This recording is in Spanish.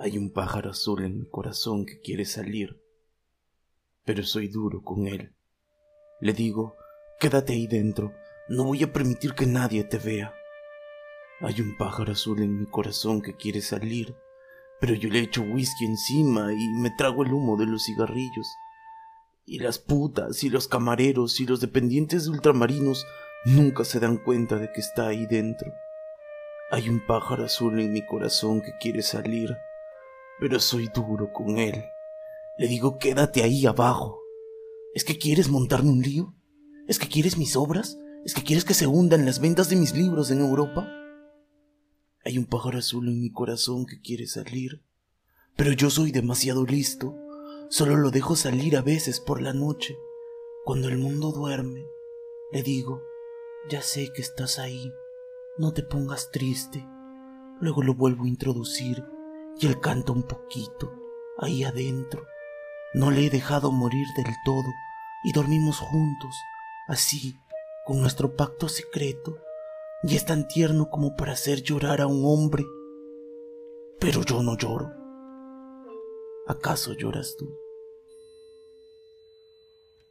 Hay un pájaro azul en mi corazón que quiere salir, pero soy duro con él. Le digo, quédate ahí dentro, no voy a permitir que nadie te vea. Hay un pájaro azul en mi corazón que quiere salir, pero yo le echo whisky encima y me trago el humo de los cigarrillos. Y las putas y los camareros y los dependientes de ultramarinos nunca se dan cuenta de que está ahí dentro. Hay un pájaro azul en mi corazón que quiere salir, pero soy duro con él. Le digo, quédate ahí abajo. ¿Es que quieres montarme un lío? ¿Es que quieres mis obras? ¿Es que quieres que se hundan las ventas de mis libros en Europa? Hay un pájaro azul en mi corazón que quiere salir, pero yo soy demasiado listo. Solo lo dejo salir a veces por la noche. Cuando el mundo duerme, le digo, ya sé que estás ahí, no te pongas triste. Luego lo vuelvo a introducir y él canta un poquito ahí adentro. No le he dejado morir del todo y dormimos juntos, así, con nuestro pacto secreto, y es tan tierno como para hacer llorar a un hombre. Pero yo no lloro. ¿Acaso lloras tú?